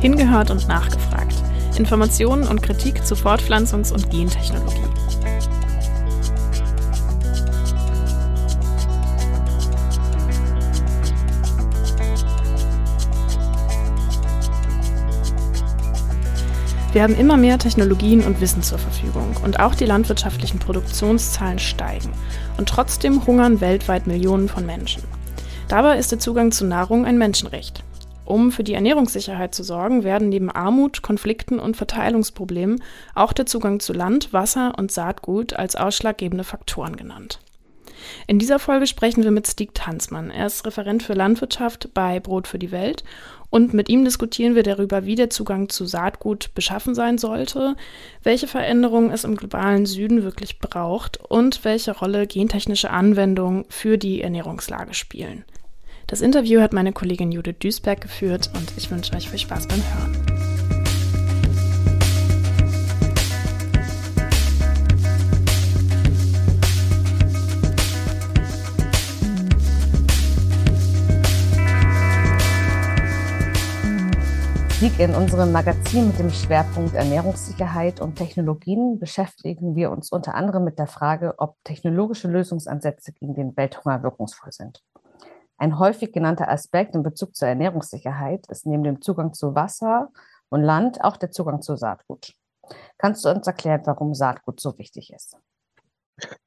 Hingehört und nachgefragt. Informationen und Kritik zu Fortpflanzungs- und Gentechnologie. Wir haben immer mehr Technologien und Wissen zur Verfügung und auch die landwirtschaftlichen Produktionszahlen steigen. Und trotzdem hungern weltweit Millionen von Menschen. Dabei ist der Zugang zu Nahrung ein Menschenrecht. Um für die Ernährungssicherheit zu sorgen, werden neben Armut, Konflikten und Verteilungsproblemen auch der Zugang zu Land, Wasser und Saatgut als ausschlaggebende Faktoren genannt. In dieser Folge sprechen wir mit Stieg Tanzmann. Er ist Referent für Landwirtschaft bei Brot für die Welt und mit ihm diskutieren wir darüber, wie der Zugang zu Saatgut beschaffen sein sollte, welche Veränderungen es im globalen Süden wirklich braucht und welche Rolle gentechnische Anwendungen für die Ernährungslage spielen. Das Interview hat meine Kollegin Judith Duisberg geführt und ich wünsche euch viel Spaß beim Hören. In unserem Magazin mit dem Schwerpunkt Ernährungssicherheit und Technologien beschäftigen wir uns unter anderem mit der Frage, ob technologische Lösungsansätze gegen den Welthunger wirkungsvoll sind. Ein häufig genannter Aspekt in Bezug zur Ernährungssicherheit ist neben dem Zugang zu Wasser und Land auch der Zugang zu Saatgut. Kannst du uns erklären, warum Saatgut so wichtig ist?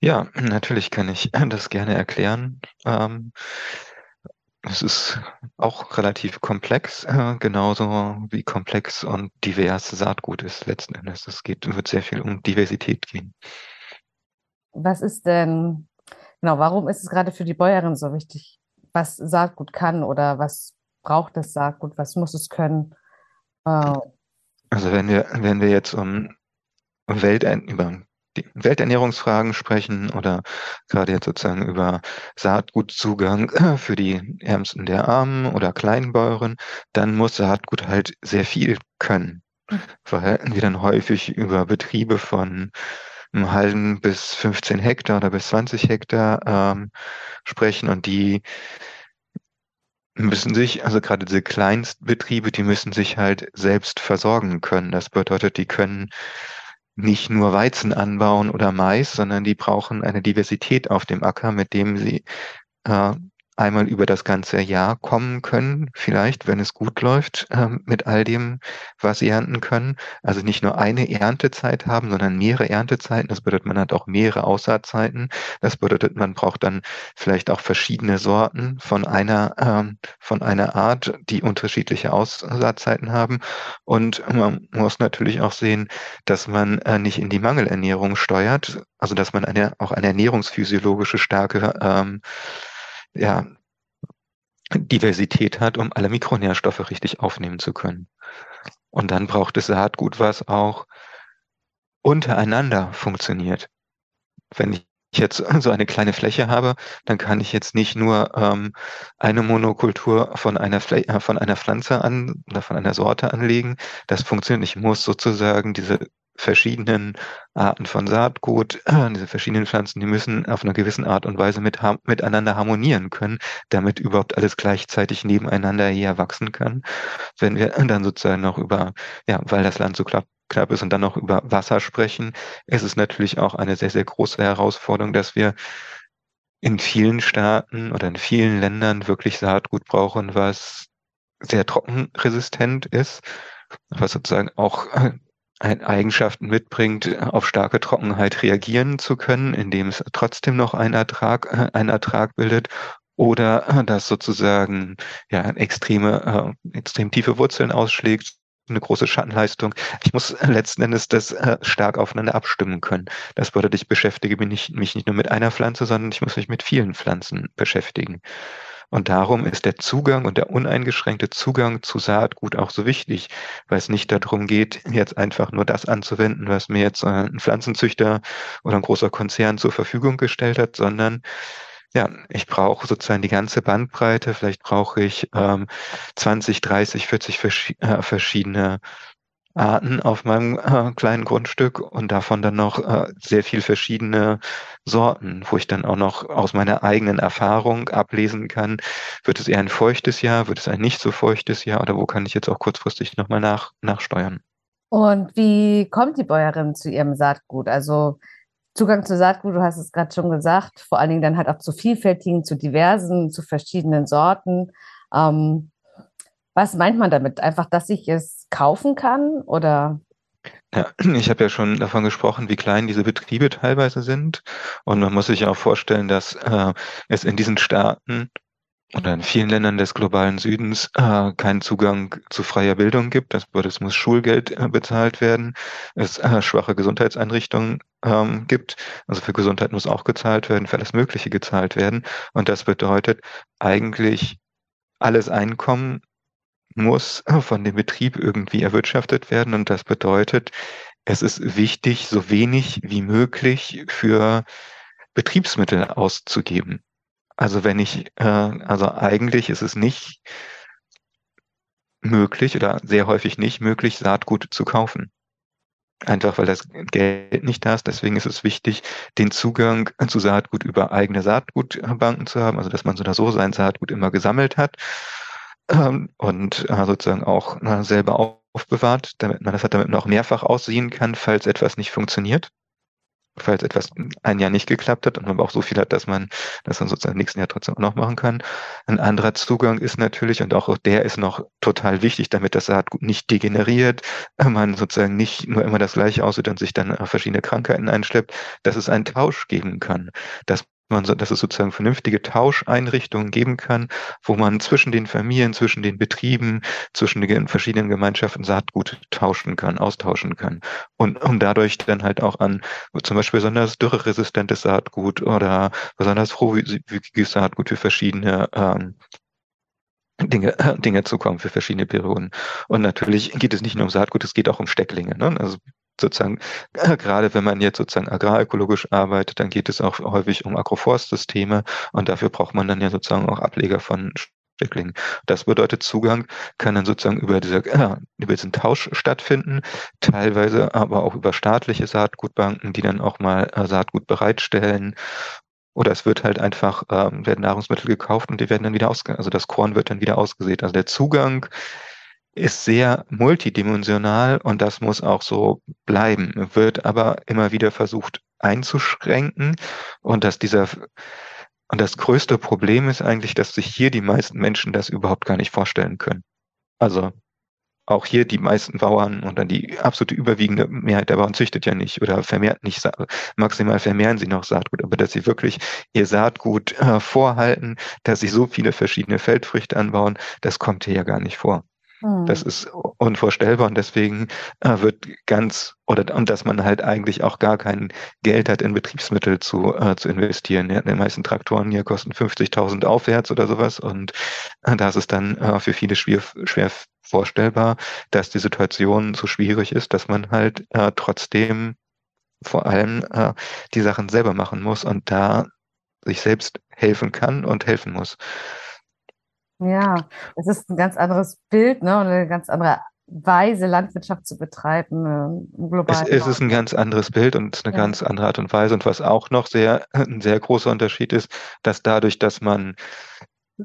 Ja, natürlich kann ich das gerne erklären. Ähm, es ist auch relativ komplex, äh, genauso wie komplex und divers Saatgut ist letzten Endes. Es geht, wird sehr viel um Diversität gehen. Was ist denn, genau, warum ist es gerade für die Bäuerin so wichtig, was Saatgut kann oder was braucht das Saatgut, was muss es können? Äh, also wenn wir, wenn wir jetzt um Welt, über Welternährungsfragen sprechen oder gerade jetzt sozusagen über Saatgutzugang für die Ärmsten der Armen oder Kleinbäuerinnen, dann muss Saatgut halt sehr viel können. Mhm. Weil wir dann häufig über Betriebe von einem halben bis 15 Hektar oder bis 20 Hektar ähm, sprechen und die müssen sich, also gerade diese Kleinstbetriebe, die müssen sich halt selbst versorgen können. Das bedeutet, die können nicht nur Weizen anbauen oder Mais, sondern die brauchen eine Diversität auf dem Acker, mit dem sie äh, einmal über das ganze Jahr kommen können, vielleicht, wenn es gut läuft, äh, mit all dem, was sie ernten können. Also nicht nur eine Erntezeit haben, sondern mehrere Erntezeiten. Das bedeutet, man hat auch mehrere Aussaatzeiten. Das bedeutet, man braucht dann vielleicht auch verschiedene Sorten von einer, ähm, von einer Art, die unterschiedliche Aussaatzeiten haben. Und man muss natürlich auch sehen, dass man äh, nicht in die Mangelernährung steuert, also dass man eine, auch eine ernährungsphysiologische starke ähm, ja, Diversität hat, um alle Mikronährstoffe richtig aufnehmen zu können. Und dann braucht es Saatgut, was auch untereinander funktioniert. Wenn ich jetzt so eine kleine Fläche habe, dann kann ich jetzt nicht nur ähm, eine Monokultur von einer, äh, von einer Pflanze an oder von einer Sorte anlegen. Das funktioniert. Ich muss sozusagen diese verschiedenen Arten von Saatgut, diese verschiedenen Pflanzen, die müssen auf einer gewissen Art und Weise mit, miteinander harmonieren können, damit überhaupt alles gleichzeitig nebeneinander hier wachsen kann. Wenn wir dann sozusagen noch über, ja, weil das Land so knapp, knapp ist und dann noch über Wasser sprechen, ist es natürlich auch eine sehr, sehr große Herausforderung, dass wir in vielen Staaten oder in vielen Ländern wirklich Saatgut brauchen, was sehr trockenresistent ist, was sozusagen auch Eigenschaften mitbringt, auf starke Trockenheit reagieren zu können, indem es trotzdem noch einen Ertrag, äh, einen Ertrag bildet oder äh, das sozusagen ja extreme, äh, extrem tiefe Wurzeln ausschlägt, eine große Schattenleistung. Ich muss letzten Endes das äh, stark aufeinander abstimmen können. Das bedeutet, ich beschäftige mich nicht nur mit einer Pflanze, sondern ich muss mich mit vielen Pflanzen beschäftigen. Und darum ist der Zugang und der uneingeschränkte Zugang zu Saatgut auch so wichtig, weil es nicht darum geht, jetzt einfach nur das anzuwenden, was mir jetzt ein Pflanzenzüchter oder ein großer Konzern zur Verfügung gestellt hat, sondern ja, ich brauche sozusagen die ganze Bandbreite. Vielleicht brauche ich ähm, 20, 30, 40 vers äh, verschiedene Arten auf meinem äh, kleinen Grundstück und davon dann noch äh, sehr viel verschiedene Sorten, wo ich dann auch noch aus meiner eigenen Erfahrung ablesen kann, wird es eher ein feuchtes Jahr, wird es ein nicht so feuchtes Jahr oder wo kann ich jetzt auch kurzfristig nochmal nach, nachsteuern. Und wie kommt die Bäuerin zu ihrem Saatgut? Also Zugang zu Saatgut, du hast es gerade schon gesagt, vor allen Dingen dann halt auch zu vielfältigen, zu diversen, zu verschiedenen Sorten. Ähm, was meint man damit? Einfach, dass ich es kaufen kann oder? Ja, ich habe ja schon davon gesprochen, wie klein diese Betriebe teilweise sind. Und man muss sich auch vorstellen, dass äh, es in diesen Staaten oder in vielen Ländern des globalen Südens äh, keinen Zugang zu freier Bildung gibt. Das es muss Schulgeld äh, bezahlt werden, es äh, schwache Gesundheitseinrichtungen ähm, gibt. Also für Gesundheit muss auch gezahlt werden, für alles Mögliche gezahlt werden. Und das bedeutet eigentlich alles Einkommen muss von dem Betrieb irgendwie erwirtschaftet werden. Und das bedeutet, es ist wichtig, so wenig wie möglich für Betriebsmittel auszugeben. Also wenn ich, äh, also eigentlich ist es nicht möglich oder sehr häufig nicht möglich, Saatgut zu kaufen. Einfach weil das Geld nicht da ist. Deswegen ist es wichtig, den Zugang zu Saatgut über eigene Saatgutbanken zu haben. Also dass man so oder so sein Saatgut immer gesammelt hat ähm, und äh, sozusagen auch äh, selber aufbewahrt, damit man das hat, damit man auch mehrfach aussehen kann, falls etwas nicht funktioniert falls etwas ein Jahr nicht geklappt hat und man aber auch so viel hat, dass man das dann sozusagen im nächsten Jahr trotzdem auch noch machen kann. Ein anderer Zugang ist natürlich, und auch der ist noch total wichtig, damit das Saatgut nicht degeneriert, man sozusagen nicht nur immer das Gleiche aussieht und sich dann verschiedene Krankheiten einschleppt, dass es einen Tausch geben kann, dass man, dass es sozusagen vernünftige Tauscheinrichtungen geben kann, wo man zwischen den Familien, zwischen den Betrieben, zwischen den verschiedenen Gemeinschaften Saatgut tauschen kann, austauschen kann. Und um dadurch dann halt auch an zum Beispiel besonders dürreresistentes Saatgut oder besonders frohwügiges Saatgut für verschiedene ähm, Dinge, Dinge zu kommen für verschiedene Perioden. Und natürlich geht es nicht nur um Saatgut, es geht auch um Stecklinge. Ne? Also sozusagen, äh, gerade wenn man jetzt sozusagen agrarökologisch arbeitet, dann geht es auch häufig um Agroforstsysteme und dafür braucht man dann ja sozusagen auch Ableger von Stecklingen. Das bedeutet, Zugang kann dann sozusagen über, diese, äh, über diesen Tausch stattfinden, teilweise aber auch über staatliche Saatgutbanken, die dann auch mal äh, Saatgut bereitstellen oder es wird halt einfach, ähm, werden Nahrungsmittel gekauft und die werden dann wieder ausge, also das Korn wird dann wieder ausgesät. Also der Zugang ist sehr multidimensional und das muss auch so bleiben, wird aber immer wieder versucht einzuschränken und dass dieser und das größte Problem ist eigentlich, dass sich hier die meisten Menschen das überhaupt gar nicht vorstellen können. Also auch hier die meisten Bauern und dann die absolute überwiegende Mehrheit der Bauern züchtet ja nicht oder vermehrt nicht, maximal vermehren sie noch Saatgut, aber dass sie wirklich ihr Saatgut äh, vorhalten, dass sie so viele verschiedene Feldfrüchte anbauen, das kommt hier ja gar nicht vor. Das hm. ist unvorstellbar und deswegen äh, wird ganz oder und dass man halt eigentlich auch gar kein Geld hat, in Betriebsmittel zu, äh, zu investieren. Ja, die meisten Traktoren hier kosten 50.000 aufwärts oder sowas und äh, da ist es dann äh, für viele schwer, schwer vorstellbar, dass die Situation so schwierig ist, dass man halt äh, trotzdem vor allem die Sachen selber machen muss und da sich selbst helfen kann und helfen muss. Ja, es ist ein ganz anderes Bild ne, und eine ganz andere Weise, Landwirtschaft zu betreiben. Äh, global es, es ist ein ganz anderes Bild und eine ja. ganz andere Art und Weise. Und was auch noch sehr, ein sehr großer Unterschied ist, dass dadurch, dass man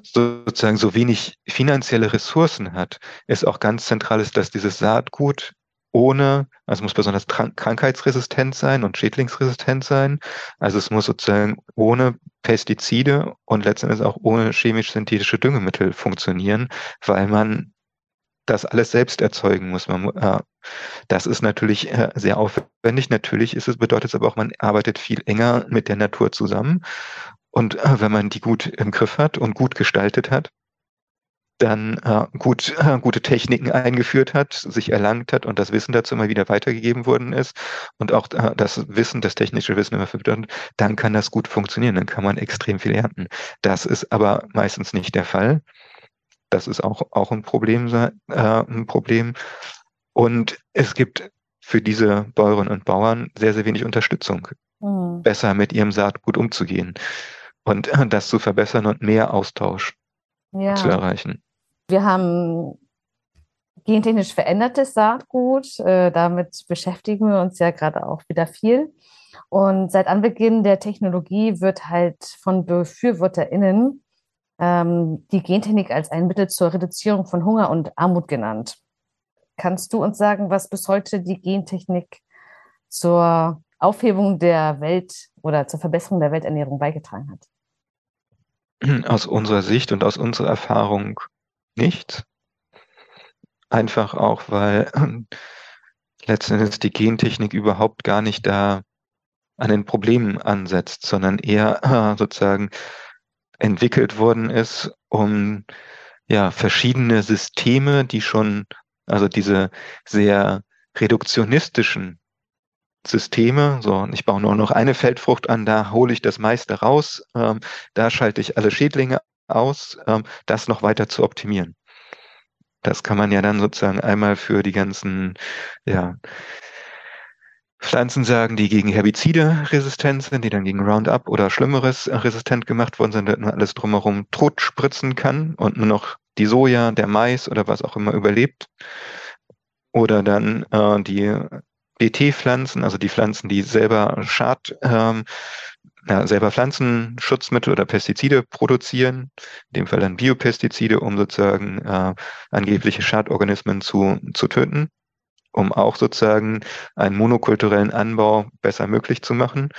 sozusagen so wenig finanzielle Ressourcen hat, es auch ganz zentral ist, dass dieses Saatgut ohne, also muss besonders krankheitsresistent sein und schädlingsresistent sein. Also es muss sozusagen ohne Pestizide und letztendlich auch ohne chemisch-synthetische Düngemittel funktionieren, weil man das alles selbst erzeugen muss. Man, äh, das ist natürlich äh, sehr aufwendig. Natürlich ist es, bedeutet es aber auch, man arbeitet viel enger mit der Natur zusammen. Und äh, wenn man die gut im Griff hat und gut gestaltet hat, dann äh, gut, äh, gute Techniken eingeführt hat, sich erlangt hat und das Wissen dazu immer wieder weitergegeben worden ist und auch äh, das Wissen, das technische Wissen immer verbessert, dann kann das gut funktionieren, dann kann man extrem viel ernten. Das ist aber meistens nicht der Fall. Das ist auch, auch ein Problem, äh, ein Problem. Und es gibt für diese Bäuerinnen und Bauern sehr, sehr wenig Unterstützung, mhm. besser mit ihrem Saatgut umzugehen und äh, das zu verbessern und mehr Austausch ja. zu erreichen. Wir haben gentechnisch verändertes Saatgut. Äh, damit beschäftigen wir uns ja gerade auch wieder viel. Und seit Anbeginn der Technologie wird halt von BefürworterInnen ähm, die Gentechnik als ein Mittel zur Reduzierung von Hunger und Armut genannt. Kannst du uns sagen, was bis heute die Gentechnik zur Aufhebung der Welt oder zur Verbesserung der Welternährung beigetragen hat? Aus unserer Sicht und aus unserer Erfahrung nicht. Einfach auch, weil letztendlich die Gentechnik überhaupt gar nicht da an den Problemen ansetzt, sondern eher sozusagen entwickelt worden ist, um ja verschiedene Systeme, die schon, also diese sehr reduktionistischen Systeme, so ich baue nur noch eine Feldfrucht an, da hole ich das meiste raus, ähm, da schalte ich alle Schädlinge aus, ähm, das noch weiter zu optimieren. Das kann man ja dann sozusagen einmal für die ganzen ja, Pflanzen sagen, die gegen Herbizide resistent sind, die dann gegen Roundup oder Schlimmeres resistent gemacht worden sind, dass man alles drumherum tot spritzen kann und nur noch die Soja, der Mais oder was auch immer überlebt. Oder dann äh, die BT-Pflanzen, also die Pflanzen, die selber Schad, ähm, ja, selber Pflanzenschutzmittel oder Pestizide produzieren, in dem Fall dann Biopestizide, um sozusagen äh, angebliche Schadorganismen zu, zu töten um auch sozusagen einen monokulturellen Anbau besser möglich zu machen.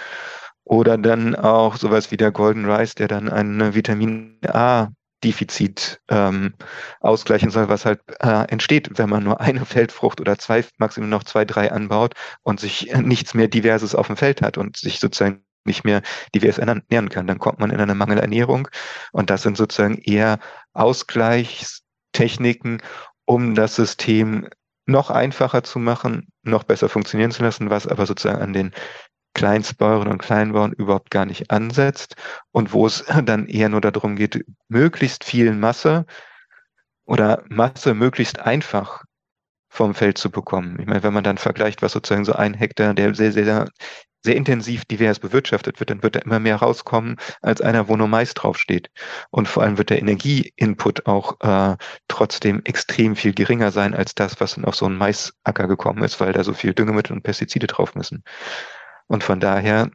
Oder dann auch sowas wie der Golden Rice, der dann ein Vitamin A Defizit ähm, ausgleichen soll, was halt äh, entsteht, wenn man nur eine Feldfrucht oder zwei, maximal noch zwei, drei anbaut und sich nichts mehr Diverses auf dem Feld hat und sich sozusagen nicht mehr divers ernähren kann. Dann kommt man in eine Mangelernährung und das sind sozusagen eher Ausgleichstechniken, um das System noch einfacher zu machen, noch besser funktionieren zu lassen, was aber sozusagen an den Kleinstbauern und Kleinbauern überhaupt gar nicht ansetzt und wo es dann eher nur darum geht, möglichst viel Masse oder Masse möglichst einfach vom Feld zu bekommen. Ich meine, wenn man dann vergleicht, was sozusagen so ein Hektar, der sehr, sehr sehr intensiv divers bewirtschaftet wird, dann wird da immer mehr rauskommen als einer, wo nur Mais draufsteht. Und vor allem wird der Energieinput auch äh, trotzdem extrem viel geringer sein als das, was dann auf so einen Maisacker gekommen ist, weil da so viel Düngemittel und Pestizide drauf müssen. Und von daher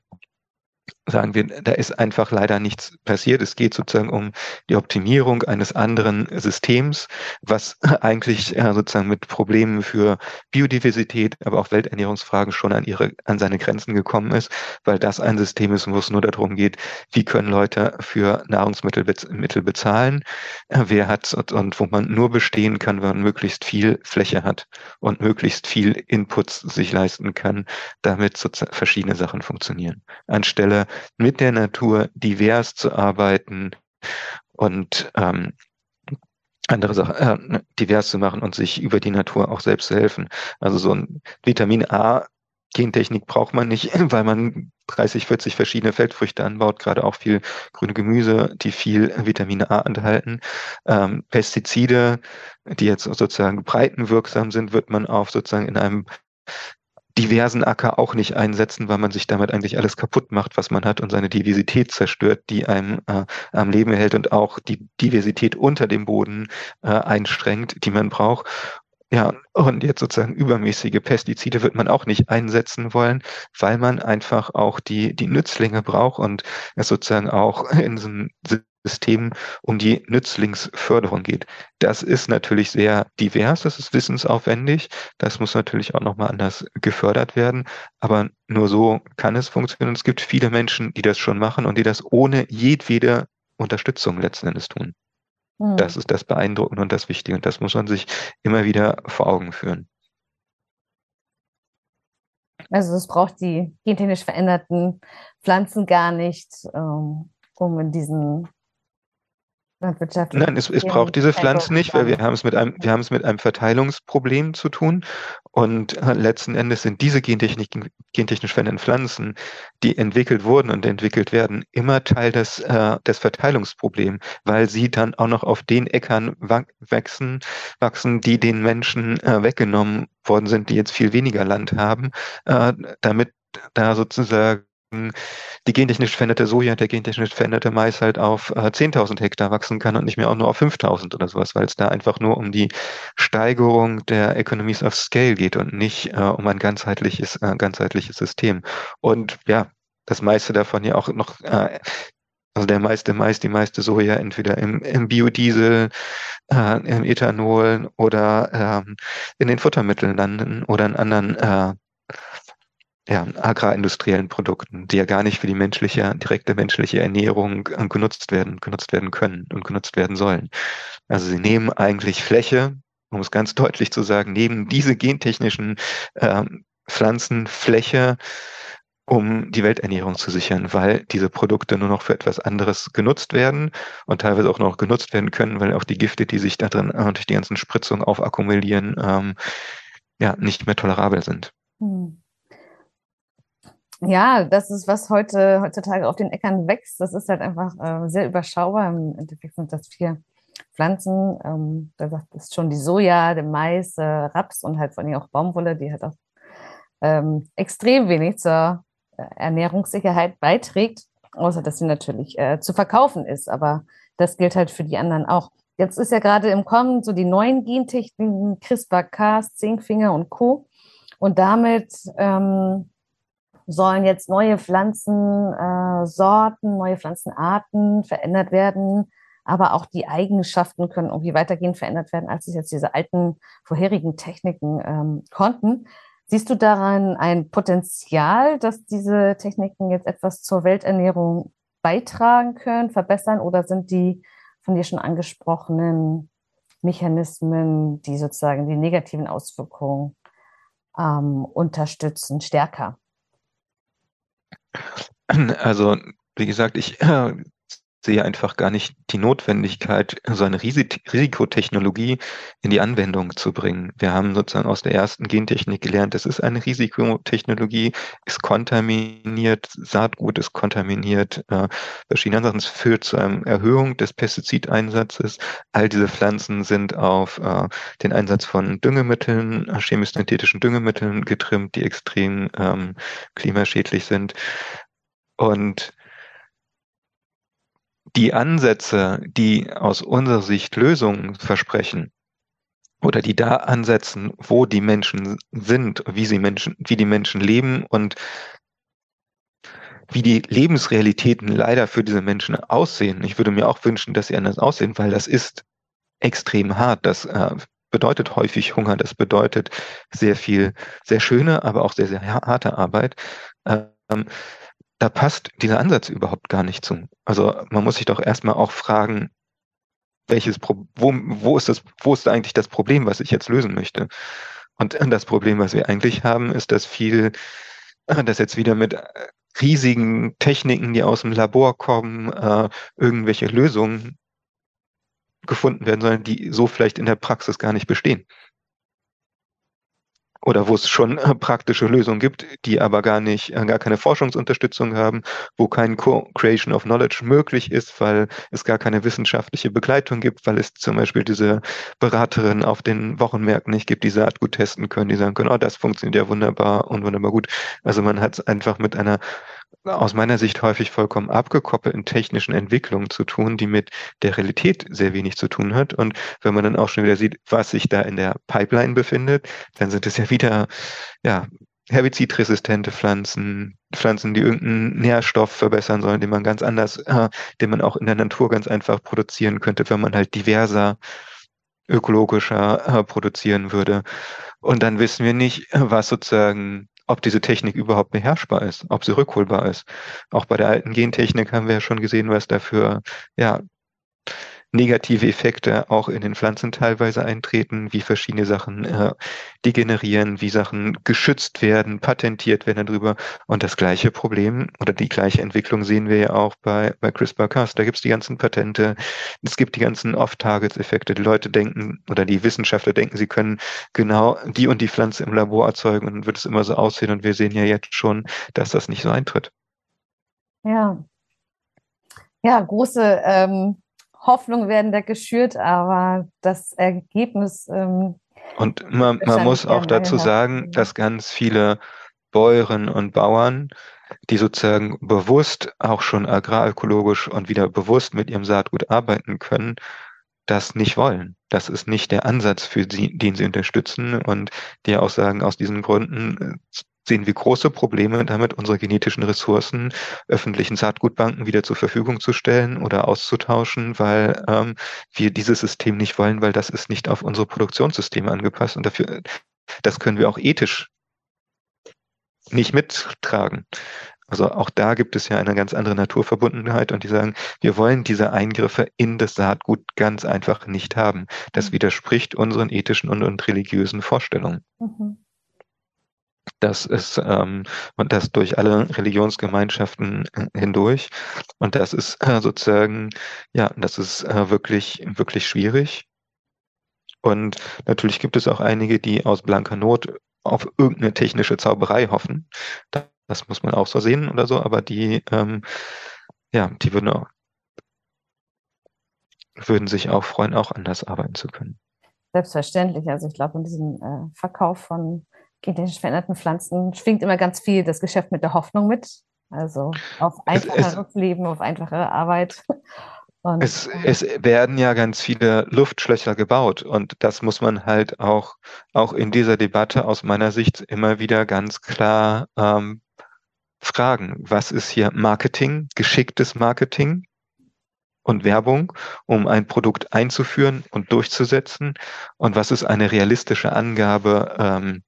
sagen wir, da ist einfach leider nichts passiert. Es geht sozusagen um die Optimierung eines anderen Systems, was eigentlich äh, sozusagen mit Problemen für Biodiversität, aber auch Welternährungsfragen schon an ihre, an seine Grenzen gekommen ist, weil das ein System ist, wo es nur darum geht, wie können Leute für Nahrungsmittel Mittel bezahlen, äh, wer hat und wo man nur bestehen kann, wenn man möglichst viel Fläche hat und möglichst viel Inputs sich leisten kann, damit verschiedene Sachen funktionieren. Anstelle mit der Natur divers zu arbeiten und ähm, andere Sachen äh, divers zu machen und sich über die Natur auch selbst zu helfen. Also so ein Vitamin A Gentechnik braucht man nicht, weil man 30, 40 verschiedene Feldfrüchte anbaut, gerade auch viel grüne Gemüse, die viel Vitamine A enthalten. Ähm, Pestizide, die jetzt sozusagen breitenwirksam sind, wird man auf sozusagen in einem diversen Acker auch nicht einsetzen, weil man sich damit eigentlich alles kaputt macht, was man hat und seine Diversität zerstört, die einem äh, am Leben hält und auch die Diversität unter dem Boden äh, einstrengt, die man braucht. Ja, und jetzt sozusagen übermäßige Pestizide wird man auch nicht einsetzen wollen, weil man einfach auch die, die Nützlinge braucht und es sozusagen auch in so Systemen um die Nützlingsförderung geht. Das ist natürlich sehr divers, das ist wissensaufwendig, das muss natürlich auch nochmal anders gefördert werden, aber nur so kann es funktionieren. Es gibt viele Menschen, die das schon machen und die das ohne jedwede Unterstützung letzten Endes tun. Mhm. Das ist das Beeindruckende und das Wichtige und das muss man sich immer wieder vor Augen führen. Also es braucht die gentechnisch veränderten Pflanzen gar nicht, ähm, um in diesen Nein, es, es braucht diese Pflanzen nicht, weil wir haben es mit einem, wir haben es mit einem Verteilungsproblem zu tun. Und äh, letzten Endes sind diese Gentechniken, gentechnisch veränderten Pflanzen, die entwickelt wurden und entwickelt werden, immer Teil des, äh, des Verteilungsproblems, weil sie dann auch noch auf den Äckern wachsen, wachsen, die den Menschen äh, weggenommen worden sind, die jetzt viel weniger Land haben, äh, damit da sozusagen die gentechnisch veränderte Soja, der gentechnisch veränderte Mais halt auf äh, 10.000 Hektar wachsen kann und nicht mehr auch nur auf 5.000 oder sowas, weil es da einfach nur um die Steigerung der Economies of Scale geht und nicht äh, um ein ganzheitliches, äh, ganzheitliches System. Und ja, das meiste davon ja auch noch, äh, also der meiste Mais, die meiste Soja entweder im, im Biodiesel, äh, im Ethanol oder ähm, in den Futtermitteln landen oder in anderen äh, ja, agrarindustriellen Produkten, die ja gar nicht für die menschliche, direkte menschliche Ernährung äh, genutzt werden, genutzt werden können und genutzt werden sollen. Also sie nehmen eigentlich Fläche, um es ganz deutlich zu sagen, nehmen diese gentechnischen ähm, Pflanzen Fläche, um die Welternährung zu sichern, weil diese Produkte nur noch für etwas anderes genutzt werden und teilweise auch noch genutzt werden können, weil auch die Gifte, die sich da drin äh, durch die ganzen Spritzungen aufakkumulieren, ähm, ja, nicht mehr tolerabel sind. Hm. Ja, das ist, was heute, heutzutage auf den Äckern wächst. Das ist halt einfach äh, sehr überschaubar. Im Endeffekt sind das vier Pflanzen. Ähm, da sagt es schon die Soja, der Mais, äh, Raps und halt vor allem auch Baumwolle, die halt auch ähm, extrem wenig zur äh, Ernährungssicherheit beiträgt, außer dass sie natürlich äh, zu verkaufen ist. Aber das gilt halt für die anderen auch. Jetzt ist ja gerade im Kommen so die neuen Gentechniken, CRISPR-Cas, Zinkfinger und Co. Und damit ähm, sollen jetzt neue Pflanzensorten, äh, neue Pflanzenarten verändert werden, aber auch die Eigenschaften können irgendwie weitergehend verändert werden, als es jetzt diese alten vorherigen Techniken ähm, konnten. Siehst du daran ein Potenzial, dass diese Techniken jetzt etwas zur Welternährung beitragen können, verbessern oder sind die von dir schon angesprochenen Mechanismen, die sozusagen die negativen Auswirkungen ähm, unterstützen, stärker? Also, wie gesagt, ich äh, sehe einfach gar nicht die Notwendigkeit, so eine Risikotechnologie in die Anwendung zu bringen. Wir haben sozusagen aus der ersten Gentechnik gelernt, es ist eine Risikotechnologie, ist kontaminiert, Saatgut ist kontaminiert, äh, verschiedene Sachen. Es führt zu einer Erhöhung des Pestizideinsatzes. All diese Pflanzen sind auf äh, den Einsatz von Düngemitteln, chemisch-synthetischen Düngemitteln getrimmt, die extrem ähm, klimaschädlich sind. Und die Ansätze, die aus unserer Sicht Lösungen versprechen, oder die da ansetzen, wo die Menschen sind, wie sie Menschen, wie die Menschen leben und wie die Lebensrealitäten leider für diese Menschen aussehen. Ich würde mir auch wünschen, dass sie anders aussehen, weil das ist extrem hart. Das äh, bedeutet häufig Hunger, das bedeutet sehr viel, sehr schöne, aber auch sehr, sehr harte Arbeit. Ähm, da passt dieser Ansatz überhaupt gar nicht zu. Also man muss sich doch erstmal auch fragen, welches Pro wo, wo ist das, wo ist eigentlich das Problem, was ich jetzt lösen möchte? Und das Problem, was wir eigentlich haben, ist, dass viel, dass jetzt wieder mit äh, riesigen Techniken, die aus dem Labor kommen, äh, irgendwelche Lösungen gefunden werden sollen, die so vielleicht in der Praxis gar nicht bestehen oder wo es schon äh, praktische Lösungen gibt, die aber gar nicht, äh, gar keine Forschungsunterstützung haben, wo kein Co-Creation of Knowledge möglich ist, weil es gar keine wissenschaftliche Begleitung gibt, weil es zum Beispiel diese Beraterinnen auf den Wochenmärkten nicht gibt, die Saatgut testen können, die sagen können, oh, das funktioniert ja wunderbar und wunderbar gut. Also man hat es einfach mit einer aus meiner Sicht häufig vollkommen abgekoppelten technischen Entwicklungen zu tun, die mit der Realität sehr wenig zu tun hat. Und wenn man dann auch schon wieder sieht, was sich da in der Pipeline befindet, dann sind es ja wieder, ja, herbizidresistente Pflanzen, Pflanzen, die irgendeinen Nährstoff verbessern sollen, den man ganz anders, äh, den man auch in der Natur ganz einfach produzieren könnte, wenn man halt diverser, ökologischer äh, produzieren würde. Und dann wissen wir nicht, was sozusagen ob diese Technik überhaupt beherrschbar ist, ob sie rückholbar ist. Auch bei der alten Gentechnik haben wir ja schon gesehen, was dafür ja, negative Effekte auch in den Pflanzen teilweise eintreten, wie verschiedene Sachen äh, degenerieren, wie Sachen geschützt werden, patentiert werden darüber. Und das gleiche Problem oder die gleiche Entwicklung ssehen wir ja auch bei, bei CRISPR-Cas. Da gibt es die ganzen Patente, es gibt die ganzen Off-Targets-Effekte. Die Leute denken oder die Wissenschaftler denken, sie können genau die und die Pflanze im Labor erzeugen und dann wird es immer so aussehen. Und wir sehen ja jetzt schon, dass das nicht so eintritt. Ja. Ja, große ähm Hoffnungen werden da geschürt, aber das Ergebnis. Ähm, und man, man muss auch dazu sagen, dass ganz viele Bäuerinnen und Bauern, die sozusagen bewusst auch schon agrarökologisch und wieder bewusst mit ihrem Saatgut arbeiten können, das nicht wollen. Das ist nicht der Ansatz, für sie, den sie unterstützen und die auch sagen, aus diesen Gründen äh, sehen wir große Probleme damit, unsere genetischen Ressourcen öffentlichen Saatgutbanken wieder zur Verfügung zu stellen oder auszutauschen, weil ähm, wir dieses System nicht wollen, weil das ist nicht auf unsere Produktionssysteme angepasst und dafür, das können wir auch ethisch nicht mittragen. Also auch da gibt es ja eine ganz andere Naturverbundenheit und die sagen, wir wollen diese Eingriffe in das Saatgut ganz einfach nicht haben. Das mhm. widerspricht unseren ethischen und, und religiösen Vorstellungen. Mhm. Das ist ähm, und das durch alle Religionsgemeinschaften äh, hindurch. Und das ist äh, sozusagen, ja, das ist äh, wirklich, wirklich schwierig. Und natürlich gibt es auch einige, die aus blanker Not auf irgendeine technische Zauberei hoffen. Das muss man auch so sehen oder so, aber die, ähm, ja, die würden auch, würden sich auch freuen, auch anders arbeiten zu können. Selbstverständlich. Also ich glaube, in diesem äh, Verkauf von genetisch veränderten Pflanzen schwingt immer ganz viel das Geschäft mit der Hoffnung mit. Also auf einfacheres es, Leben, auf einfache Arbeit. Und, es, es, werden ja ganz viele Luftschlösser gebaut und das muss man halt auch, auch in dieser Debatte aus meiner Sicht immer wieder ganz klar ähm, fragen. Was ist hier Marketing, geschicktes Marketing und Werbung, um ein Produkt einzuführen und durchzusetzen? Und was ist eine realistische Angabe ähm,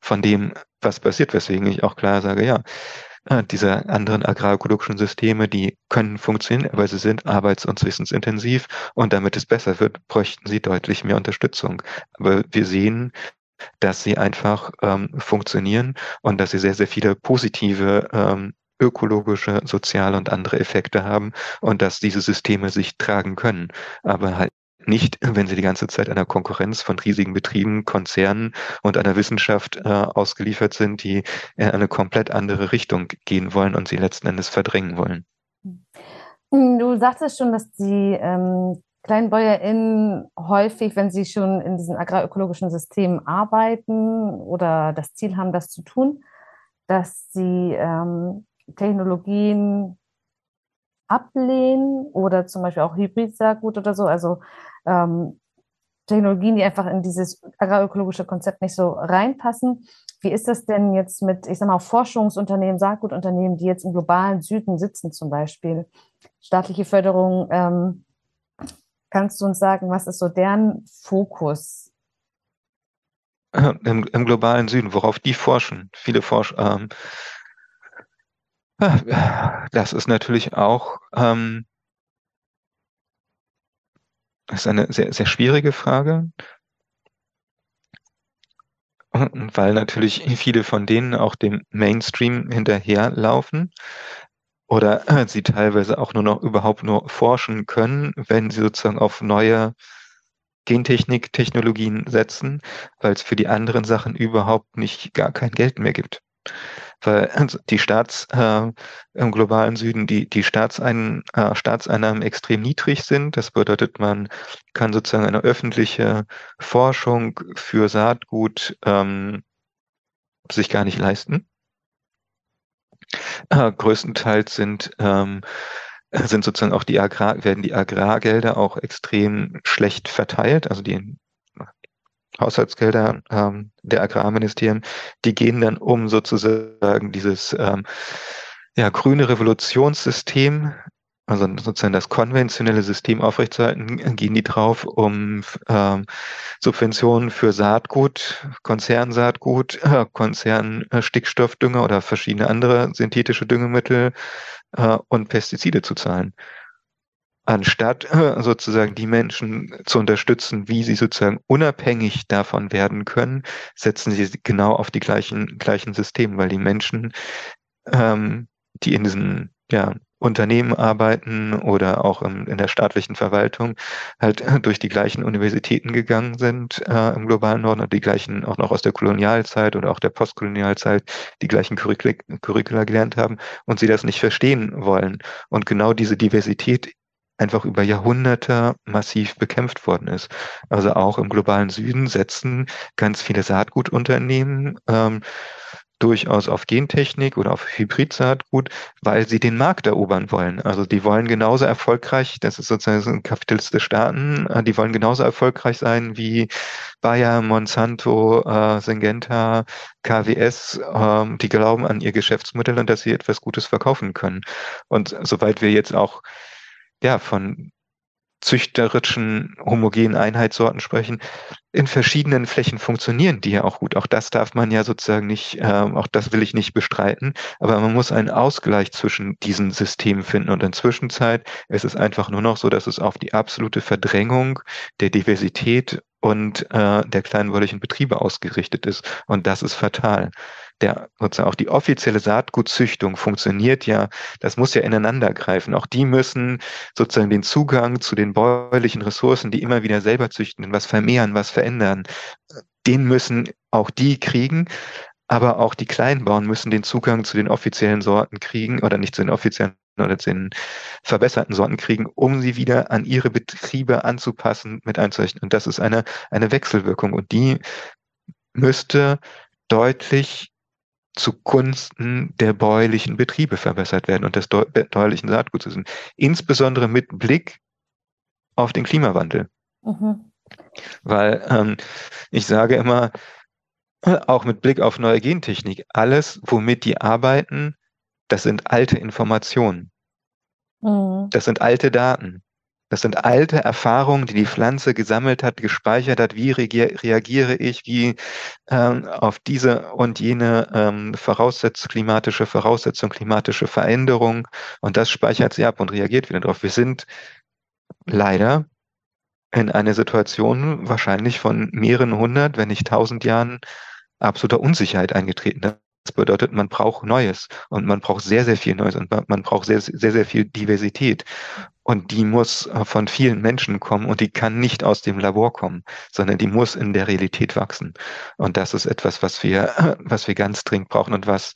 von dem, was passiert, weswegen ich auch klar sage, ja, äh, diese anderen agrarökologischen Systeme, die können funktionieren, aber sie sind arbeits- und wissensintensiv und damit es besser wird, bräuchten sie deutlich mehr Unterstützung. Aber wir sehen, dass sie einfach ähm, funktionieren und dass sie sehr, sehr viele positive ähm, ökologische, soziale und andere Effekte haben und dass diese Systeme sich tragen können, aber halt nicht, wenn sie die ganze Zeit einer Konkurrenz von riesigen Betrieben, Konzernen und einer Wissenschaft äh, ausgeliefert sind, die in eine komplett andere Richtung gehen wollen und sie letzten Endes verdrängen wollen. Hm, du sagtest schon, dass die ähm, KleinbäuerInnen häufig, wenn sie schon in diesen agrarökologischen Systemen arbeiten oder das Ziel haben, das zu tun, dass sie ähm, Technologien ablehnen oder zum Beispiel auch Hybrid-Saatgut oder so, also ähm, Technologien, die einfach in dieses agrarökologische Konzept nicht so reinpassen. Wie ist das denn jetzt mit, ich sag mal, Forschungsunternehmen, Saatgutunternehmen, die jetzt im globalen Süden sitzen zum Beispiel? Staatliche Förderung, ähm, kannst du uns sagen, was ist so deren Fokus? Im, Im, globalen Süden, worauf die forschen. Viele Forscher, ähm, das ist natürlich auch ähm, ist eine sehr, sehr schwierige Frage, weil natürlich viele von denen auch dem Mainstream hinterherlaufen oder äh, sie teilweise auch nur noch überhaupt nur forschen können, wenn sie sozusagen auf neue Gentechnik-Technologien setzen, weil es für die anderen Sachen überhaupt nicht gar kein Geld mehr gibt weil die Staats äh, im globalen Süden die die Staatsein, äh, Staatseinnahmen extrem niedrig sind. Das bedeutet, man kann sozusagen eine öffentliche Forschung für Saatgut ähm, sich gar nicht leisten. Äh, größtenteils sind ähm, sind sozusagen auch die Agrar werden die Agrargelder auch extrem schlecht verteilt. Also die Haushaltsgelder ähm, der Agrarministerien, die gehen dann um sozusagen dieses ähm, ja, grüne Revolutionssystem, also sozusagen das konventionelle System aufrechtzuerhalten, gehen die drauf, um ähm, Subventionen für Saatgut, Konzernsaatgut, äh, Konzernstickstoffdünger oder verschiedene andere synthetische Düngemittel äh, und Pestizide zu zahlen anstatt äh, sozusagen die Menschen zu unterstützen, wie sie sozusagen unabhängig davon werden können, setzen sie genau auf die gleichen, gleichen Systeme, weil die Menschen, ähm, die in diesen ja, Unternehmen arbeiten oder auch im, in der staatlichen Verwaltung halt durch die gleichen Universitäten gegangen sind äh, im globalen Norden und die gleichen auch noch aus der Kolonialzeit oder auch der Postkolonialzeit die gleichen Curricula, Curricula gelernt haben und sie das nicht verstehen wollen. Und genau diese Diversität einfach über Jahrhunderte massiv bekämpft worden ist. Also auch im globalen Süden setzen ganz viele Saatgutunternehmen ähm, durchaus auf Gentechnik oder auf Hybridsaatgut, weil sie den Markt erobern wollen. Also die wollen genauso erfolgreich, das ist sozusagen kapitalistische Staaten, äh, die wollen genauso erfolgreich sein wie Bayer, Monsanto, äh, Syngenta, KWS, äh, die glauben an ihr Geschäftsmodell und dass sie etwas Gutes verkaufen können. Und soweit wir jetzt auch ja, von züchterischen homogenen Einheitssorten sprechen, in verschiedenen Flächen funktionieren die ja auch gut. Auch das darf man ja sozusagen nicht, äh, auch das will ich nicht bestreiten, aber man muss einen Ausgleich zwischen diesen Systemen finden. Und in Zwischenzeit ist es einfach nur noch so, dass es auf die absolute Verdrängung der Diversität und äh, der kleinbäuerlichen Betriebe ausgerichtet ist. Und das ist fatal der sozusagen auch die offizielle Saatgutzüchtung funktioniert ja, das muss ja ineinander greifen. Auch die müssen sozusagen den Zugang zu den bäuerlichen Ressourcen, die immer wieder selber züchten, was vermehren, was verändern, den müssen auch die kriegen. Aber auch die Kleinbauern müssen den Zugang zu den offiziellen Sorten kriegen oder nicht zu den offiziellen oder zu den verbesserten Sorten kriegen, um sie wieder an ihre Betriebe anzupassen, mit einzurichten. Und das ist eine, eine Wechselwirkung. Und die müsste deutlich zugunsten der bäuerlichen Betriebe verbessert werden und des bäuerlichen Saatguts. Insbesondere mit Blick auf den Klimawandel. Mhm. Weil ähm, ich sage immer, auch mit Blick auf neue Gentechnik, alles, womit die arbeiten, das sind alte Informationen. Mhm. Das sind alte Daten. Das sind alte Erfahrungen, die die Pflanze gesammelt hat, gespeichert hat. Wie reagiere ich, wie ähm, auf diese und jene ähm, Voraussetz klimatische Voraussetzung, klimatische Veränderung. Und das speichert sie ab und reagiert wieder drauf. Wir sind leider in eine Situation wahrscheinlich von mehreren hundert, wenn nicht tausend Jahren absoluter Unsicherheit eingetreten. Das bedeutet, man braucht Neues und man braucht sehr, sehr viel Neues und man braucht sehr, sehr, sehr viel Diversität. Und die muss äh, von vielen Menschen kommen und die kann nicht aus dem Labor kommen, sondern die muss in der Realität wachsen. Und das ist etwas, was wir, was wir ganz dringend brauchen und was,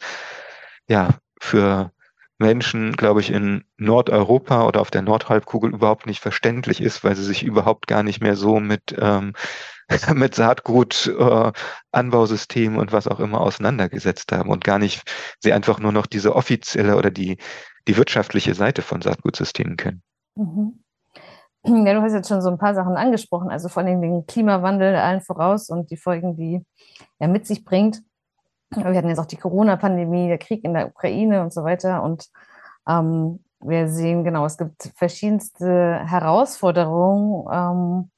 ja, für Menschen, glaube ich, in Nordeuropa oder auf der Nordhalbkugel überhaupt nicht verständlich ist, weil sie sich überhaupt gar nicht mehr so mit, ähm, mit Saatgut, äh, Anbausystem und was auch immer auseinandergesetzt haben und gar nicht sie einfach nur noch diese offizielle oder die, die wirtschaftliche Seite von Saatgutsystemen kennen. Mhm. Ja, du hast jetzt schon so ein paar Sachen angesprochen, also vor allem den Klimawandel allen voraus und die Folgen, die er mit sich bringt. Wir hatten jetzt auch die Corona-Pandemie, der Krieg in der Ukraine und so weiter. Und ähm, wir sehen genau, es gibt verschiedenste Herausforderungen, ähm,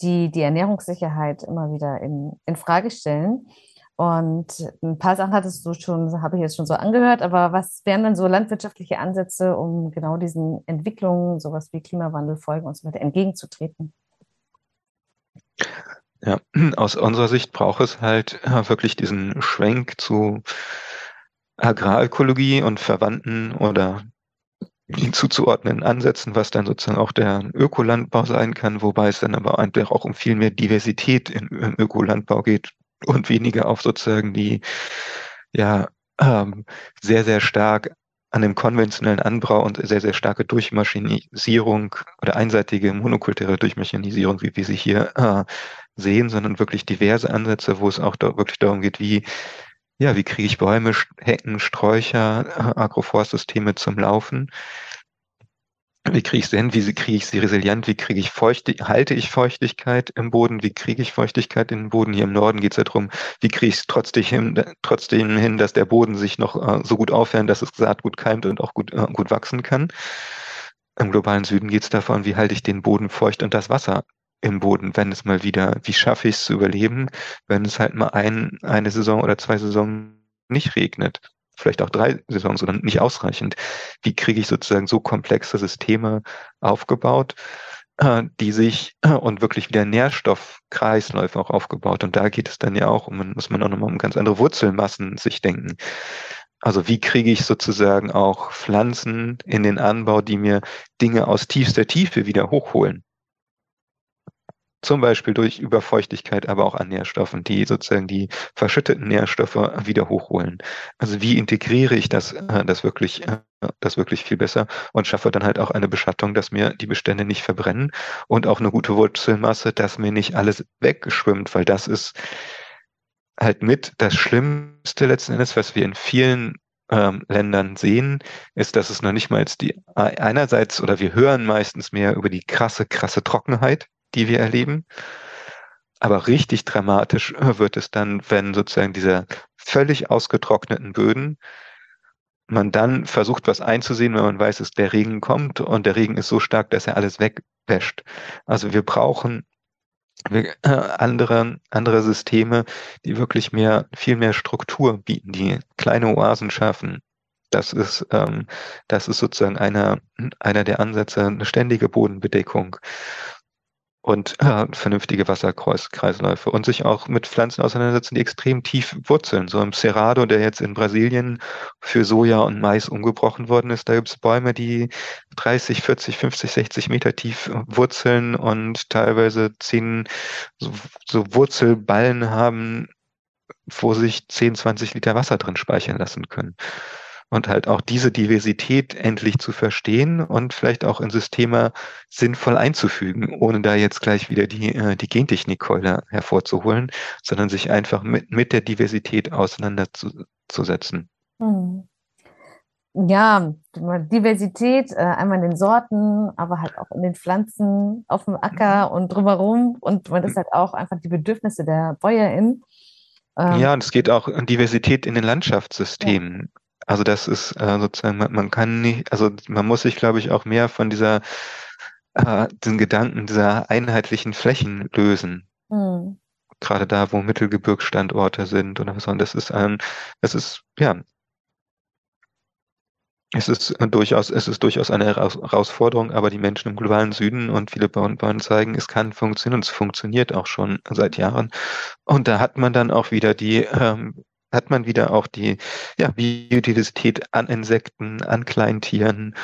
die die Ernährungssicherheit immer wieder in, in Frage stellen. Und ein paar Sachen hattest du schon, habe ich jetzt schon so angehört, aber was wären dann so landwirtschaftliche Ansätze, um genau diesen Entwicklungen, sowas wie Klimawandel, Folgen und so weiter entgegenzutreten? Ja, aus unserer Sicht braucht es halt äh, wirklich diesen Schwenk zu Agrarökologie und Verwandten oder ihn zuzuordnenden Ansätzen, was dann sozusagen auch der Ökolandbau sein kann, wobei es dann aber auch um viel mehr Diversität im Ökolandbau geht und weniger auf sozusagen die ja ähm, sehr, sehr stark an dem konventionellen Anbau und sehr, sehr starke Durchmaschinisierung oder einseitige monokulturelle Durchmaschinisierung, wie wir sie hier äh, sehen, sondern wirklich diverse Ansätze, wo es auch da wirklich darum geht, wie, ja, wie kriege ich Bäume, Hecken, Sträucher, äh, Agroforstsysteme zum Laufen? Wie kriege ich sie hin? Wie kriege ich sie resilient? Wie kriege ich Feuchtig halte ich Feuchtigkeit im Boden? Wie kriege ich Feuchtigkeit den Boden? Hier im Norden geht es ja darum, wie kriege ich es trotzdem hin, trotzdem hin, dass der Boden sich noch äh, so gut aufwärmt, dass es Saatgut keimt und auch gut, äh, gut wachsen kann. Im globalen Süden geht es davon, wie halte ich den Boden feucht und das Wasser im Boden, wenn es mal wieder, wie schaffe ich es zu überleben, wenn es halt mal ein, eine Saison oder zwei Saison nicht regnet. Vielleicht auch drei Saisons oder nicht ausreichend. Wie kriege ich sozusagen so komplexe Systeme aufgebaut, äh, die sich äh, und wirklich wieder Nährstoffkreisläufe auch aufgebaut. Und da geht es dann ja auch um, muss man auch nochmal um ganz andere Wurzelmassen sich denken. Also wie kriege ich sozusagen auch Pflanzen in den Anbau, die mir Dinge aus tiefster Tiefe wieder hochholen? Zum Beispiel durch Überfeuchtigkeit, aber auch an Nährstoffen, die sozusagen die verschütteten Nährstoffe wieder hochholen. Also wie integriere ich das, äh, das wirklich, äh, das wirklich viel besser und schaffe dann halt auch eine Beschattung, dass mir die Bestände nicht verbrennen und auch eine gute Wurzelmasse, dass mir nicht alles weggeschwimmt, weil das ist halt mit das Schlimmste letzten Endes, was wir in vielen ähm, Ländern sehen, ist, dass es noch nicht mal die einerseits oder wir hören meistens mehr über die krasse, krasse Trockenheit, die wir erleben. Aber richtig dramatisch äh, wird es dann, wenn sozusagen diese völlig ausgetrockneten Böden man dann versucht, was einzusehen, wenn man weiß, dass der Regen kommt und der Regen ist so stark, dass er alles wegwäscht. Also wir brauchen äh, andere, andere Systeme, die wirklich mehr, viel mehr Struktur bieten, die kleine Oasen schaffen. Das ist, ähm, das ist sozusagen einer, einer der Ansätze, eine ständige Bodenbedeckung und äh, vernünftige Wasserkreisläufe und sich auch mit Pflanzen auseinandersetzen, die extrem tief wurzeln. So im Cerrado, der jetzt in Brasilien für Soja und Mais umgebrochen worden ist, da gibt es Bäume, die 30, 40, 50, 60 Meter tief wurzeln und teilweise zehn so, so Wurzelballen haben, wo sich 10, 20 Liter Wasser drin speichern lassen können und halt auch diese Diversität endlich zu verstehen und vielleicht auch in Systeme sinnvoll einzufügen, ohne da jetzt gleich wieder die, äh, die Gentechnikkeule hervorzuholen, sondern sich einfach mit, mit der Diversität auseinanderzusetzen. Hm. Ja, Diversität, äh, einmal in den Sorten, aber halt auch in den Pflanzen auf dem Acker mhm. und drumherum und man ist halt auch einfach die Bedürfnisse der BäuerInnen. Ähm, ja, und es geht auch um Diversität in den Landschaftssystemen. Ja. Also das ist äh, sozusagen, man, man kann nicht, also man muss sich, glaube ich, auch mehr von dieser, äh, den Gedanken dieser einheitlichen Flächen lösen. Mhm. Gerade da, wo Mittelgebirgsstandorte sind oder so. Und das ist ein, das ist, ja, es ist durchaus, es ist durchaus eine Herausforderung, aber die Menschen im globalen Süden und viele Bauern, Bauern zeigen, es kann funktionieren und es funktioniert auch schon seit Jahren. Und da hat man dann auch wieder die ähm, hat man wieder auch die ja, Biodiversität an Insekten, an Kleintieren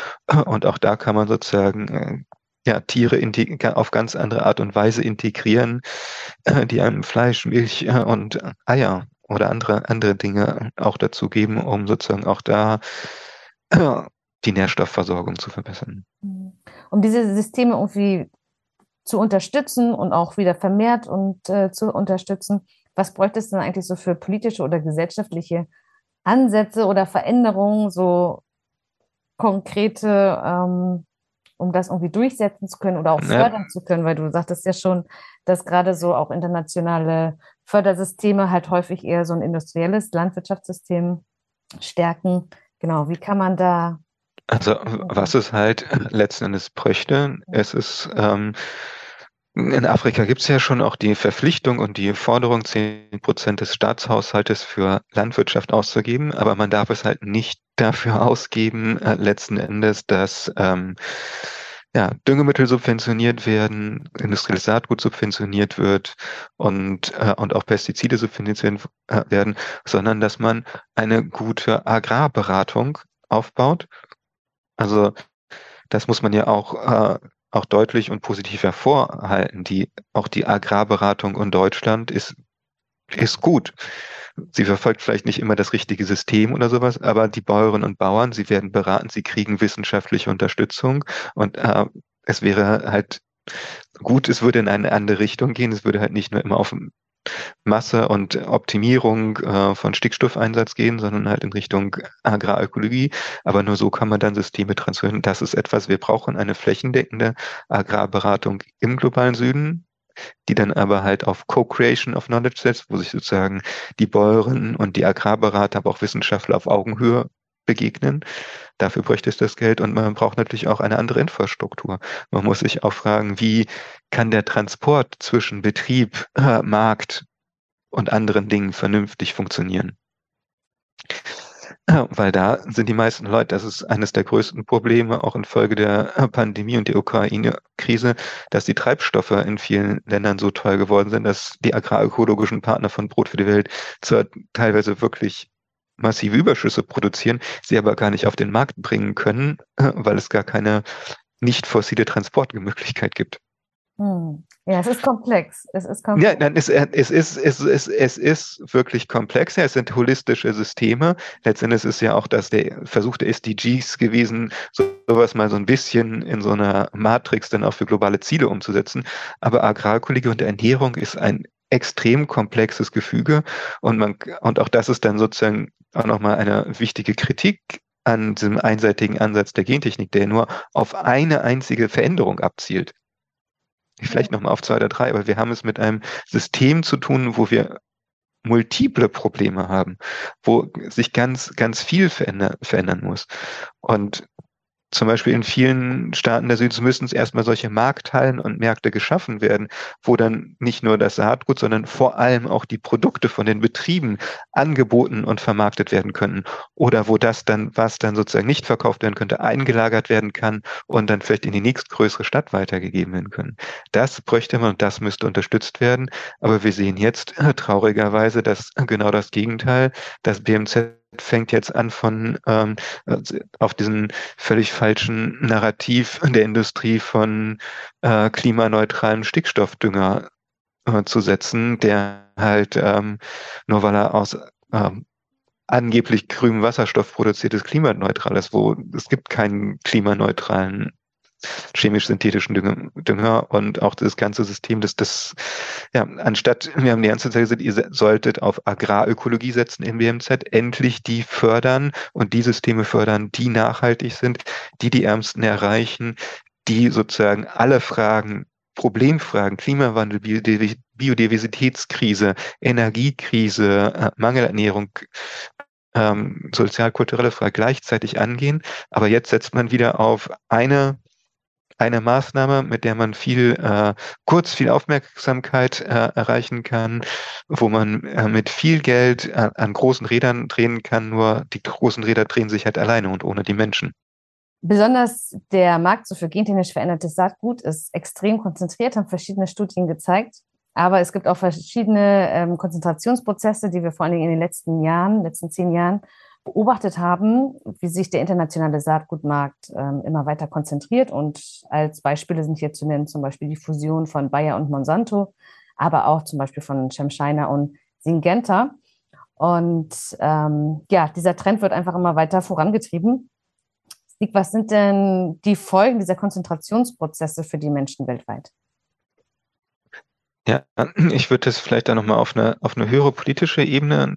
und auch da kann man sozusagen äh, ja, Tiere auf ganz andere Art und Weise integrieren, äh, die einem Fleisch, Milch äh, und Eier oder andere, andere Dinge auch dazu geben, um sozusagen auch da die Nährstoffversorgung zu verbessern. Um diese Systeme irgendwie zu unterstützen und auch wieder vermehrt und äh, zu unterstützen, was bräuchte es denn eigentlich so für politische oder gesellschaftliche Ansätze oder Veränderungen, so konkrete, ähm, um das irgendwie durchsetzen zu können oder auch fördern ja. zu können, weil du sagtest ja schon, dass gerade so auch internationale Fördersysteme halt häufig eher so ein industrielles Landwirtschaftssystem stärken. Genau, wie kann man da also was es halt letzten Endes bräuchte, es ist ähm, in Afrika gibt es ja schon auch die Verpflichtung und die Forderung, zehn Prozent des Staatshaushaltes für Landwirtschaft auszugeben, aber man darf es halt nicht dafür ausgeben, äh, letzten Endes, dass ähm, ja, Düngemittel subventioniert werden, industrielles Saatgut subventioniert wird und, äh, und auch Pestizide subventioniert äh, werden, sondern dass man eine gute Agrarberatung aufbaut. Also das muss man ja auch äh, auch deutlich und positiv hervorhalten. Die, auch die Agrarberatung in Deutschland ist, ist gut. Sie verfolgt vielleicht nicht immer das richtige System oder sowas, aber die Bäuerinnen und Bauern, sie werden beraten, sie kriegen wissenschaftliche Unterstützung und äh, es wäre halt gut, es würde in eine andere Richtung gehen. Es würde halt nicht nur immer auf Masse und Optimierung äh, von Stickstoffeinsatz gehen, sondern halt in Richtung Agrarökologie. Aber nur so kann man dann Systeme transferieren. Das ist etwas, wir brauchen eine flächendeckende Agrarberatung im globalen Süden, die dann aber halt auf Co-Creation of Knowledge setzt, wo sich sozusagen die Bäuerinnen und die Agrarberater, aber auch Wissenschaftler auf Augenhöhe begegnen. Dafür bräuchte es das Geld und man braucht natürlich auch eine andere Infrastruktur. Man muss sich auch fragen, wie kann der Transport zwischen Betrieb, äh, Markt und anderen Dingen vernünftig funktionieren? Ja, weil da sind die meisten Leute, das ist eines der größten Probleme, auch infolge der äh, Pandemie und der Ukraine-Krise, dass die Treibstoffe in vielen Ländern so teuer geworden sind, dass die agrarökologischen Partner von Brot für die Welt zwar teilweise wirklich massive Überschüsse produzieren, sie aber gar nicht auf den Markt bringen können, äh, weil es gar keine nicht fossile Transportmöglichkeit gibt. Hm. Ja, es ist komplex. Es ist komplex. Ja, nein, es, es, ist, es, es, es ist wirklich komplex. Ja, es sind holistische Systeme. Letztendlich ist ja auch das der Versuch der SDGs gewesen, sowas mal so ein bisschen in so einer Matrix dann auch für globale Ziele umzusetzen. Aber Agrarökologie und Ernährung ist ein extrem komplexes Gefüge und man, und auch das ist dann sozusagen auch nochmal eine wichtige Kritik an diesem einseitigen Ansatz der Gentechnik, der nur auf eine einzige Veränderung abzielt. Vielleicht nochmal auf zwei oder drei, aber wir haben es mit einem System zu tun, wo wir multiple Probleme haben, wo sich ganz, ganz viel verändern, verändern muss. Und zum Beispiel in vielen Staaten der Südens müssen es erstmal solche Markthallen und Märkte geschaffen werden, wo dann nicht nur das Saatgut, sondern vor allem auch die Produkte von den Betrieben angeboten und vermarktet werden können. Oder wo das dann, was dann sozusagen nicht verkauft werden könnte, eingelagert werden kann und dann vielleicht in die nächstgrößere Stadt weitergegeben werden können. Das bräuchte man und das müsste unterstützt werden. Aber wir sehen jetzt äh, traurigerweise, dass genau das Gegenteil, das BMZ fängt jetzt an von ähm, also auf diesen völlig falschen Narrativ der Industrie von äh, klimaneutralen Stickstoffdünger äh, zu setzen, der halt ähm, nur weil er aus ähm, angeblich grünem Wasserstoff produziert ist, klimaneutral ist, wo es gibt keinen klimaneutralen chemisch-synthetischen Dünger und auch das ganze System, das, das, ja, anstatt, wir haben die ganze Zeit gesagt, ihr solltet auf Agrarökologie setzen im BMZ, endlich die fördern und die Systeme fördern, die nachhaltig sind, die die Ärmsten erreichen, die sozusagen alle Fragen Problemfragen, Klimawandel, Biodiversitätskrise, Energiekrise, äh, Mangelernährung, ähm, sozial-kulturelle Fragen gleichzeitig angehen. Aber jetzt setzt man wieder auf eine eine Maßnahme, mit der man viel äh, kurz viel Aufmerksamkeit äh, erreichen kann, wo man äh, mit viel Geld an, an großen Rädern drehen kann, nur die großen Räder drehen sich halt alleine und ohne die Menschen. Besonders der Markt so für gentechnisch verändertes Saatgut ist extrem konzentriert, haben verschiedene Studien gezeigt. Aber es gibt auch verschiedene ähm, Konzentrationsprozesse, die wir vor allen Dingen in den letzten Jahren, letzten zehn Jahren beobachtet haben, wie sich der internationale Saatgutmarkt ähm, immer weiter konzentriert. Und als Beispiele sind hier zu nennen zum Beispiel die Fusion von Bayer und Monsanto, aber auch zum Beispiel von Chemshiner und Syngenta. Und ähm, ja, dieser Trend wird einfach immer weiter vorangetrieben. Was sind denn die Folgen dieser Konzentrationsprozesse für die Menschen weltweit? Ja, ich würde das vielleicht dann nochmal auf eine, auf eine höhere politische Ebene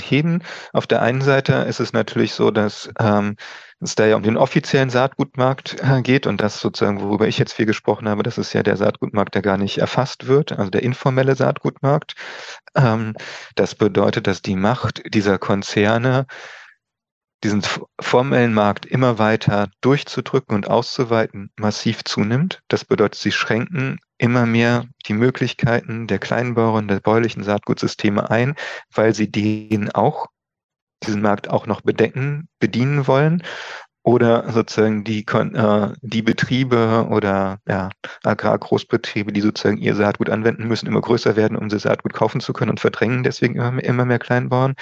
heben. Auf der einen Seite ist es natürlich so, dass ähm, es da ja um den offiziellen Saatgutmarkt äh, geht und das sozusagen, worüber ich jetzt viel gesprochen habe, das ist ja der Saatgutmarkt, der gar nicht erfasst wird, also der informelle Saatgutmarkt. Ähm, das bedeutet, dass die Macht dieser Konzerne diesen formellen Markt immer weiter durchzudrücken und auszuweiten massiv zunimmt. Das bedeutet, sie schränken immer mehr die Möglichkeiten der Kleinbauern, der bäuerlichen Saatgutsysteme ein, weil sie den auch, diesen Markt auch noch bedecken, bedienen wollen oder sozusagen die, äh, die Betriebe oder ja, Agrargroßbetriebe, die sozusagen ihr Saatgut anwenden müssen, immer größer werden, um sie Saatgut kaufen zu können und verdrängen deswegen immer, immer mehr Kleinbauern.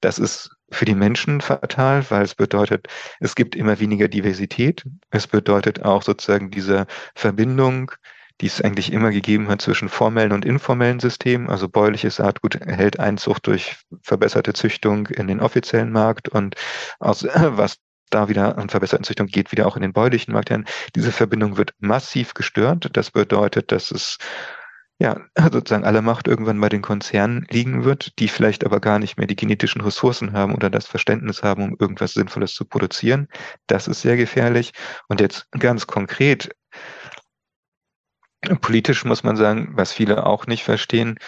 Das ist für die Menschen fatal, weil es bedeutet, es gibt immer weniger Diversität. Es bedeutet auch sozusagen diese Verbindung, die es eigentlich immer gegeben hat zwischen formellen und informellen Systemen. Also bäuerliches Saatgut erhält Einzucht durch verbesserte Züchtung in den offiziellen Markt und aus, was da wieder an verbesserten Züchtung geht, wieder auch in den bäuerlichen Markt hin. Diese Verbindung wird massiv gestört. Das bedeutet, dass es ja, sozusagen alle Macht irgendwann bei den Konzernen liegen wird, die vielleicht aber gar nicht mehr die genetischen Ressourcen haben oder das Verständnis haben, um irgendwas Sinnvolles zu produzieren. Das ist sehr gefährlich. Und jetzt ganz konkret, politisch muss man sagen, was viele auch nicht verstehen,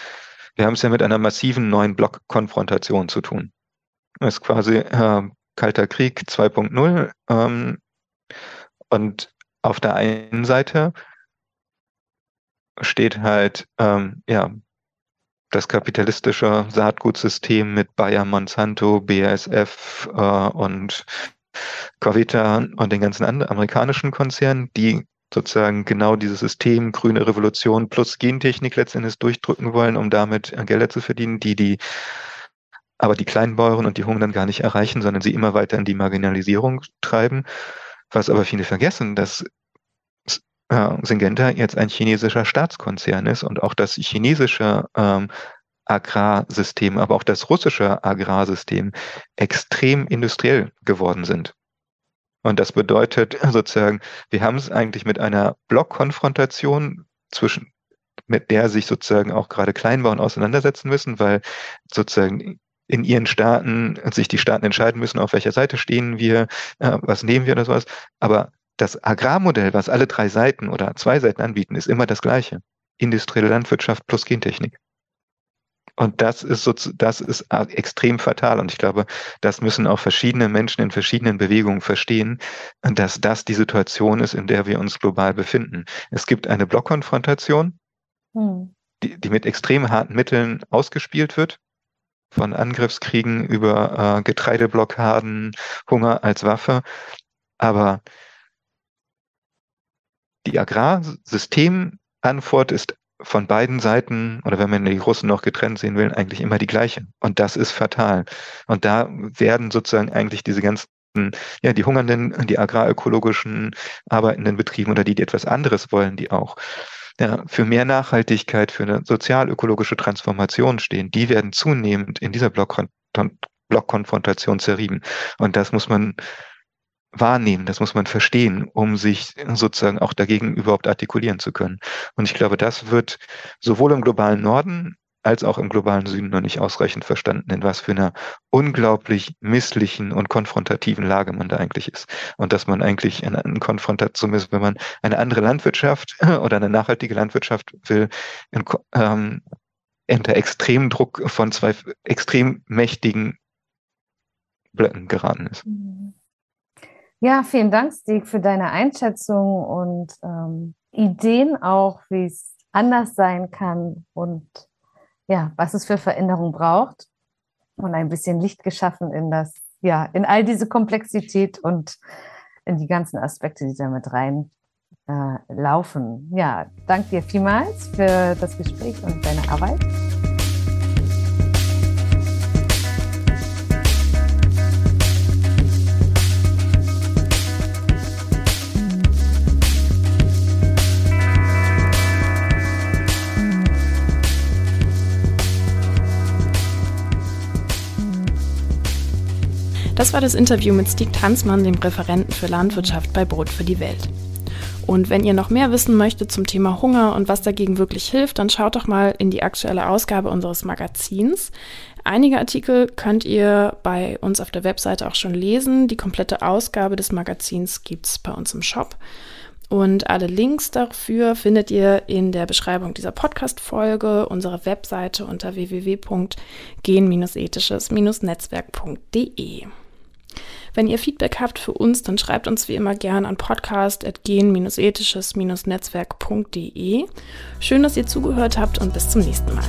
wir haben es ja mit einer massiven neuen Blockkonfrontation zu tun. Das ist quasi äh, Kalter Krieg 2.0. Ähm, und auf der einen Seite steht halt, ähm, ja, das kapitalistische Saatgutsystem mit Bayer, Monsanto, BASF äh, und Covita und den ganzen anderen amerikanischen Konzernen, die sozusagen genau dieses System grüne Revolution plus Gentechnik letztendlich durchdrücken wollen, um damit Gelder zu verdienen, die die aber die kleinen Bauern und die Hungern gar nicht erreichen, sondern sie immer weiter in die Marginalisierung treiben. Was aber viele vergessen, dass äh, Syngenta jetzt ein chinesischer Staatskonzern ist und auch das chinesische ähm, Agrarsystem, aber auch das russische Agrarsystem extrem industriell geworden sind. Und das bedeutet sozusagen, wir haben es eigentlich mit einer Blockkonfrontation zwischen mit der sich sozusagen auch gerade Kleinbauern auseinandersetzen müssen, weil sozusagen in ihren Staaten sich die Staaten entscheiden müssen, auf welcher Seite stehen wir, äh, was nehmen wir oder sowas. Aber das Agrarmodell, was alle drei Seiten oder zwei Seiten anbieten, ist immer das gleiche. Industrielle Landwirtschaft plus Gentechnik. Und das ist so, das ist extrem fatal. Und ich glaube, das müssen auch verschiedene Menschen in verschiedenen Bewegungen verstehen, dass das die Situation ist, in der wir uns global befinden. Es gibt eine Blockkonfrontation, hm. die, die mit extrem harten Mitteln ausgespielt wird. Von Angriffskriegen über äh, Getreideblockaden, Hunger als Waffe. Aber die Agrarsystemantwort ist von beiden Seiten, oder wenn man die Russen noch getrennt sehen will, eigentlich immer die gleiche. Und das ist fatal. Und da werden sozusagen eigentlich diese ganzen ja, die hungernden, die agrarökologischen arbeitenden Betrieben oder die, die etwas anderes wollen, die auch ja, für mehr Nachhaltigkeit, für eine sozialökologische Transformation stehen, die werden zunehmend in dieser Blockkonfrontation zerrieben. Und das muss man wahrnehmen, das muss man verstehen, um sich sozusagen auch dagegen überhaupt artikulieren zu können. Und ich glaube, das wird sowohl im globalen Norden als auch im globalen Süden noch nicht ausreichend verstanden, in was für einer unglaublich misslichen und konfrontativen Lage man da eigentlich ist. Und dass man eigentlich in, in Konfrontation ist, wenn man eine andere Landwirtschaft oder eine nachhaltige Landwirtschaft will, in, ähm, unter extremen Druck von zwei extrem mächtigen Blöcken geraten ist. Mhm. Ja, vielen Dank, Stieg, für deine Einschätzung und ähm, Ideen auch, wie es anders sein kann und ja, was es für Veränderung braucht und ein bisschen Licht geschaffen in das, ja, in all diese Komplexität und in die ganzen Aspekte, die da mit rein äh, laufen. Ja, danke dir vielmals für das Gespräch und deine Arbeit. Das war das Interview mit Stieg Tanzmann, dem Referenten für Landwirtschaft bei Brot für die Welt. Und wenn ihr noch mehr wissen möchtet zum Thema Hunger und was dagegen wirklich hilft, dann schaut doch mal in die aktuelle Ausgabe unseres Magazins. Einige Artikel könnt ihr bei uns auf der Webseite auch schon lesen. Die komplette Ausgabe des Magazins gibt es bei uns im Shop. Und alle Links dafür findet ihr in der Beschreibung dieser Podcast-Folge, unserer Webseite unter www.gen-ethisches-netzwerk.de. Wenn ihr Feedback habt für uns, dann schreibt uns wie immer gern an podcast.gen-ethisches-netzwerk.de. Schön, dass ihr zugehört habt und bis zum nächsten Mal.